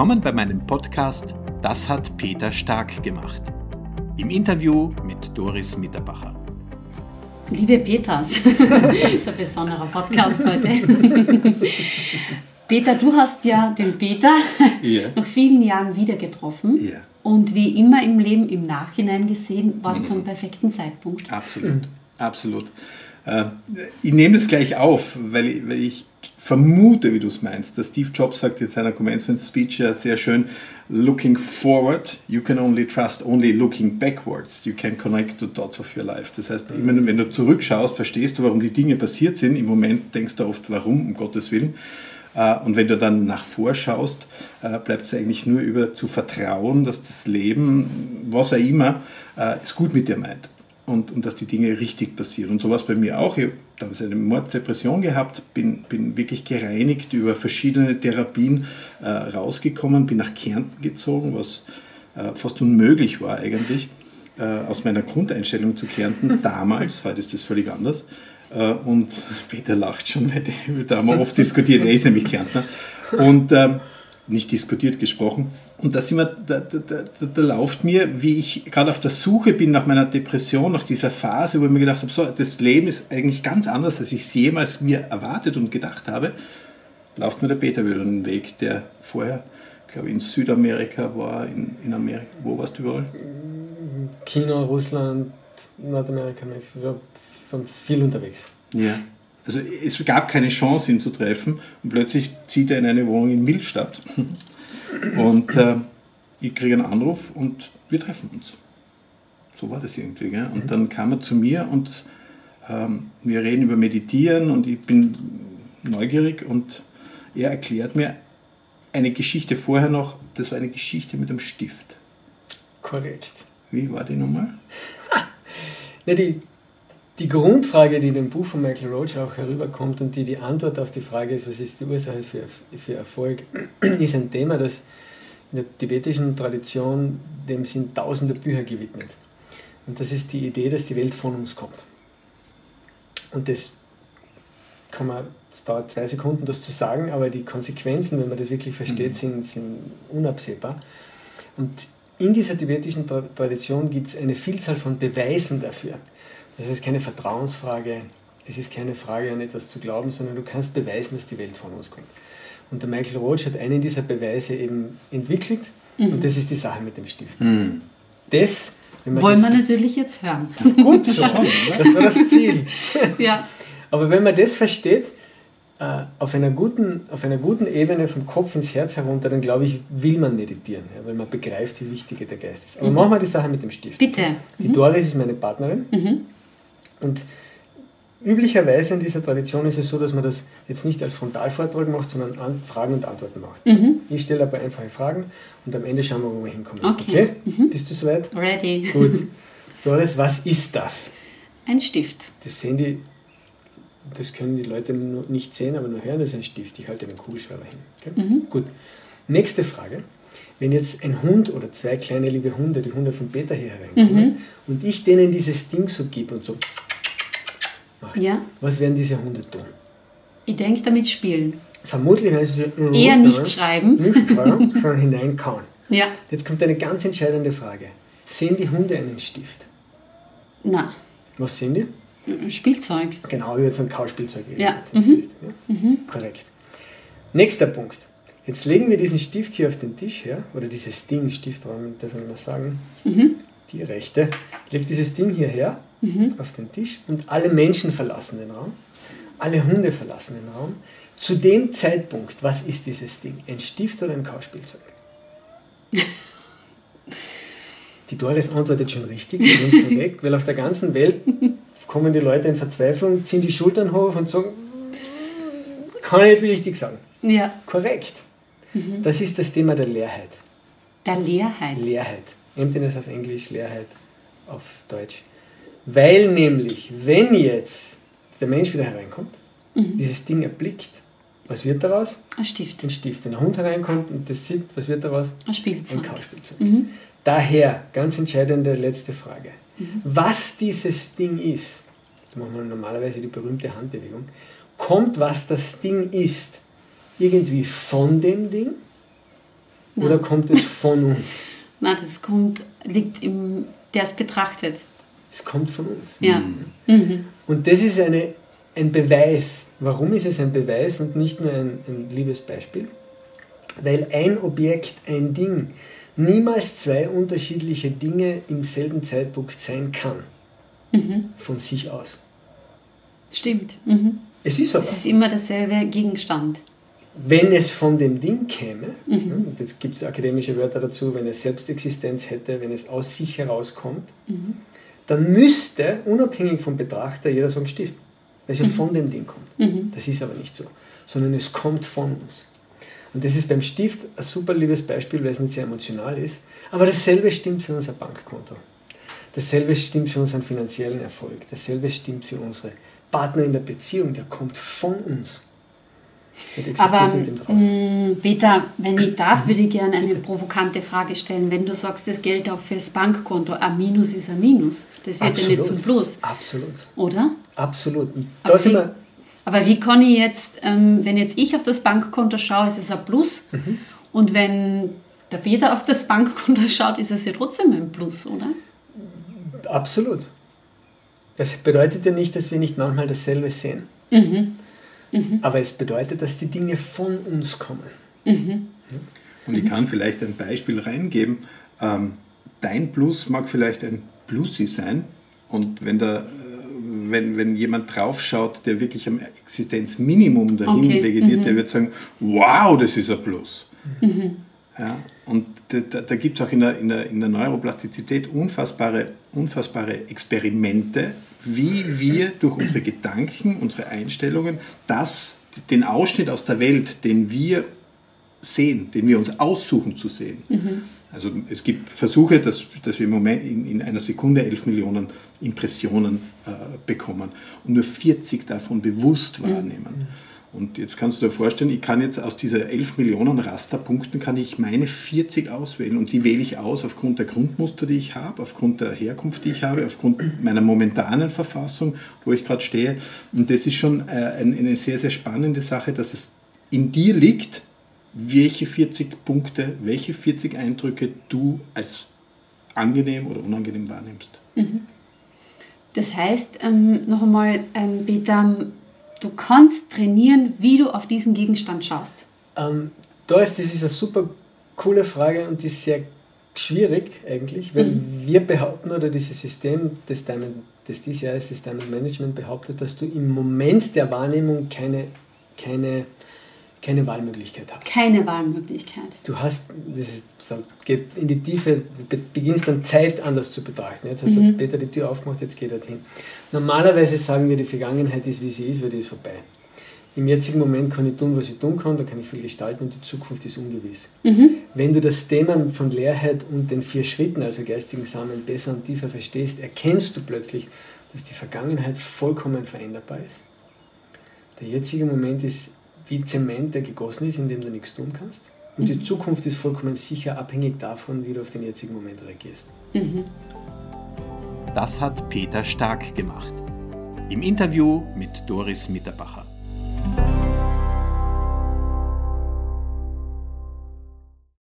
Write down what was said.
Willkommen bei meinem Podcast Das hat Peter Stark gemacht. Im Interview mit Doris Mitterbacher. Liebe Peters, das ist ein besonderer Podcast heute. Peter, du hast ja den Peter yeah. nach vielen Jahren wieder getroffen. Yeah. Und wie immer im Leben im Nachhinein gesehen, war es mhm. zum perfekten Zeitpunkt. Absolut, absolut. Äh, ich nehme das gleich auf, weil ich, weil ich vermute, wie du es meinst, dass Steve Jobs sagt in seiner Commencement Speech ja sehr schön, looking forward, you can only trust only looking backwards. You can connect the dots of your life. Das heißt, immer wenn du zurückschaust, verstehst du, warum die Dinge passiert sind. Im Moment denkst du oft, warum, um Gottes Willen. Äh, und wenn du dann nach vorschaust, äh, bleibt es eigentlich nur über zu vertrauen, dass das Leben, was auch immer, äh, es gut mit dir meint und, und dass die Dinge richtig passieren. Und so es bei mir auch. Ich damals eine Morddepression gehabt, bin, bin wirklich gereinigt über verschiedene Therapien äh, rausgekommen, bin nach Kärnten gezogen, was äh, fast unmöglich war eigentlich, äh, aus meiner Grundeinstellung zu Kärnten damals. Heute ist das völlig anders. Äh, und Peter lacht schon, weil da haben wir oft diskutiert, er ist nämlich Kärntner. Und ähm, nicht diskutiert gesprochen. Und da, sind wir, da, da, da, da läuft mir, wie ich gerade auf der Suche bin nach meiner Depression, nach dieser Phase, wo ich mir gedacht habe, so, das Leben ist eigentlich ganz anders, als ich es jemals mir erwartet und gedacht habe, läuft mir der Peter wieder einen Weg, der vorher, glaube ich, in Südamerika war, in, in Amerika. Wo warst du überall? China, Russland, Nordamerika, Mexiko. Ich war viel unterwegs. Ja. Also es gab keine Chance, ihn zu treffen und plötzlich zieht er in eine Wohnung in Milstadt. Und äh, ich kriege einen Anruf und wir treffen uns. So war das irgendwie. Gell? Und dann kam er zu mir und ähm, wir reden über Meditieren und ich bin neugierig und er erklärt mir eine Geschichte vorher noch, das war eine Geschichte mit einem Stift. Korrekt. Wie war die nochmal? Na, die, die Grundfrage, die in dem Buch von Michael Roach auch herüberkommt und die die Antwort auf die Frage ist, was ist die Ursache für, für Erfolg, ist ein Thema, das in der tibetischen Tradition, dem sind tausende Bücher gewidmet. Und das ist die Idee, dass die Welt von uns kommt. Und das kann man, es dauert zwei Sekunden, das zu sagen, aber die Konsequenzen, wenn man das wirklich versteht, mhm. sind, sind unabsehbar. Und in dieser tibetischen Tradition gibt es eine Vielzahl von Beweisen dafür, es ist keine Vertrauensfrage, es ist keine Frage an etwas zu glauben, sondern du kannst beweisen, dass die Welt von uns kommt. Und der Michael Roach hat einen dieser Beweise eben entwickelt mhm. und das ist die Sache mit dem Stift. Mhm. Das wollen wir natürlich jetzt hören. Gut so, das war das Ziel. ja. Aber wenn man das versteht, äh, auf einer, guten, auf einer guten Ebene vom Kopf ins Herz herunter, dann glaube ich, will man meditieren, ja, weil man begreift, wie wichtig der Geist ist. Aber mhm. machen wir die Sache mit dem Stift. Bitte. Die mhm. Doris ist meine Partnerin. Mhm. Und üblicherweise in dieser Tradition ist es so, dass man das jetzt nicht als Frontalvortrag macht, sondern an Fragen und Antworten macht. Mhm. Ich stelle aber einfache Fragen und am Ende schauen wir, wo wir hinkommen. Okay? okay? Mhm. Bist du soweit? Ready. Gut. Doris, was ist das? Ein Stift. Das sehen die, das können die Leute nicht sehen, aber nur hören, das ist ein Stift. Ich halte den Kugelschreiber hin. Okay? Mhm. Gut. Nächste Frage. Wenn jetzt ein Hund oder zwei kleine liebe Hunde, die Hunde von Peter hier hereinkommen, mhm. und ich denen dieses Ding so gebe und so macht. Ja. Was werden diese Hunde tun? Ich denke, damit spielen. Vermutlich werden sie eher nicht schreiben, nicht schreiben, sondern hineinkauen. Ja. Jetzt kommt eine ganz entscheidende Frage. Sehen die Hunde einen Stift? Na. Was sehen die? Spielzeug. Genau, wie jetzt so ein Kauspielzeug. Ja. Mhm. ja. Mhm. Korrekt. Nächster Punkt. Jetzt legen wir diesen Stift hier auf den Tisch her, oder dieses Ding, Stiftraum, darf man mal sagen, mhm. die rechte. Legt dieses Ding hierher mhm. auf den Tisch und alle Menschen verlassen den Raum, alle Hunde verlassen den Raum. Zu dem Zeitpunkt, was ist dieses Ding? Ein Stift oder ein Kauspielzeug? Die Doris antwortet schon richtig, weg, weil auf der ganzen Welt kommen die Leute in Verzweiflung, ziehen die Schultern hoch und sagen, kann ich nicht richtig sagen. Ja. Korrekt. Mhm. Das ist das Thema der Leerheit. Der Leerheit? Leerheit. Emptiness auf Englisch, Leerheit auf Deutsch. Weil nämlich, wenn jetzt der Mensch wieder hereinkommt, mhm. dieses Ding erblickt, was wird daraus? Ein Stift. Ein Stift. Wenn ein Hund hereinkommt und das sieht, was wird daraus? Ein Spielzeug. Ein Kauspielzeug. Mhm. Daher, ganz entscheidende letzte Frage. Mhm. Was dieses Ding ist, jetzt machen wir normalerweise die berühmte Handbewegung, kommt, was das Ding ist, irgendwie von dem Ding? ja. oder kommt es von uns? Nein, das kommt, liegt im, der es betrachtet. Es kommt von uns. Ja. Mhm. mhm. Und das ist eine, ein Beweis. Warum ist es ein Beweis und nicht nur ein, ein liebes Beispiel? Weil ein Objekt, ein Ding, niemals zwei unterschiedliche Dinge im selben Zeitpunkt sein kann. Mhm. Von sich aus. Stimmt. Mhm. Es ist aber. Es ist immer derselbe Gegenstand. Wenn es von dem Ding käme, mhm. und jetzt gibt es akademische Wörter dazu, wenn es Selbstexistenz hätte, wenn es aus sich herauskommt, mhm. Dann müsste, unabhängig vom Betrachter, jeder sagen Stift, weil es ja mhm. von dem Ding kommt. Mhm. Das ist aber nicht so, sondern es kommt von uns. Und das ist beim Stift ein super liebes Beispiel, weil es nicht sehr emotional ist. Aber dasselbe stimmt für unser Bankkonto. Dasselbe stimmt für unseren finanziellen Erfolg. Dasselbe stimmt für unsere Partner in der Beziehung. Der kommt von uns. Aber mh, Peter, wenn ich darf, würde ich gerne eine Bitte. provokante Frage stellen. Wenn du sagst, das Geld auch fürs Bankkonto, ein Minus ist ein Minus. Das wird Absolut. ja nicht zum Plus. Absolut. Oder? Absolut. Da sind wir aber wie kann ich jetzt, ähm, wenn jetzt ich auf das Bankkonto schaue, ist es ein Plus. Mhm. Und wenn der Peter auf das Bankkonto schaut, ist es ja trotzdem ein Plus, oder? Absolut. Das bedeutet ja nicht, dass wir nicht manchmal dasselbe sehen. Mhm. Mhm. Aber es bedeutet, dass die Dinge von uns kommen. Mhm. Und ich kann vielleicht ein Beispiel reingeben. Ähm, dein Plus mag vielleicht ein Plusi sein. Und wenn der wenn, wenn jemand draufschaut, der wirklich am Existenzminimum dahin okay. vegetiert, mhm. der wird sagen, wow, das ist ein Plus. Mhm. Ja, und da, da gibt es auch in der, in, der, in der Neuroplastizität unfassbare, unfassbare Experimente, wie wir durch unsere Gedanken, unsere Einstellungen, das, den Ausschnitt aus der Welt, den wir sehen, den wir uns aussuchen zu sehen, mhm. Also es gibt Versuche, dass, dass wir im Moment in, in einer Sekunde 11 Millionen Impressionen äh, bekommen und nur 40 davon bewusst mhm. wahrnehmen. Mhm. Und jetzt kannst du dir vorstellen, ich kann jetzt aus dieser 11 Millionen Rasterpunkten, kann ich meine 40 auswählen und die wähle ich aus aufgrund der Grundmuster, die ich habe, aufgrund der Herkunft, die ich habe, aufgrund meiner momentanen Verfassung, wo ich gerade stehe. Und das ist schon äh, eine sehr, sehr spannende Sache, dass es in dir liegt, welche 40 Punkte, welche 40 Eindrücke du als angenehm oder unangenehm wahrnimmst. Mhm. Das heißt, ähm, noch einmal, ähm, Peter, du kannst trainieren, wie du auf diesen Gegenstand schaust. Ähm, da ist, das ist eine super coole Frage und die ist sehr schwierig eigentlich, weil mhm. wir behaupten, oder dieses System des Diamond, das dieses Jahr ist, das Diamond Management behauptet, dass du im Moment der Wahrnehmung keine, keine keine Wahlmöglichkeit hast. Keine Wahlmöglichkeit. Du hast, das geht in die Tiefe, du beginnst dann Zeit anders zu betrachten. Jetzt hat mhm. Peter die Tür aufgemacht, jetzt geht er hin. Normalerweise sagen wir, die Vergangenheit ist, wie sie ist, weil die ist vorbei. Im jetzigen Moment kann ich tun, was ich tun kann, da kann ich viel gestalten und die Zukunft ist ungewiss. Mhm. Wenn du das Thema von Leerheit und den vier Schritten, also geistigen Samen, besser und tiefer verstehst, erkennst du plötzlich, dass die Vergangenheit vollkommen veränderbar ist. Der jetzige Moment ist wie Zement, der gegossen ist, in dem du nichts tun kannst. Und mhm. die Zukunft ist vollkommen sicher abhängig davon, wie du auf den jetzigen Moment reagierst. Mhm. Das hat Peter Stark gemacht. Im Interview mit Doris Mitterbacher.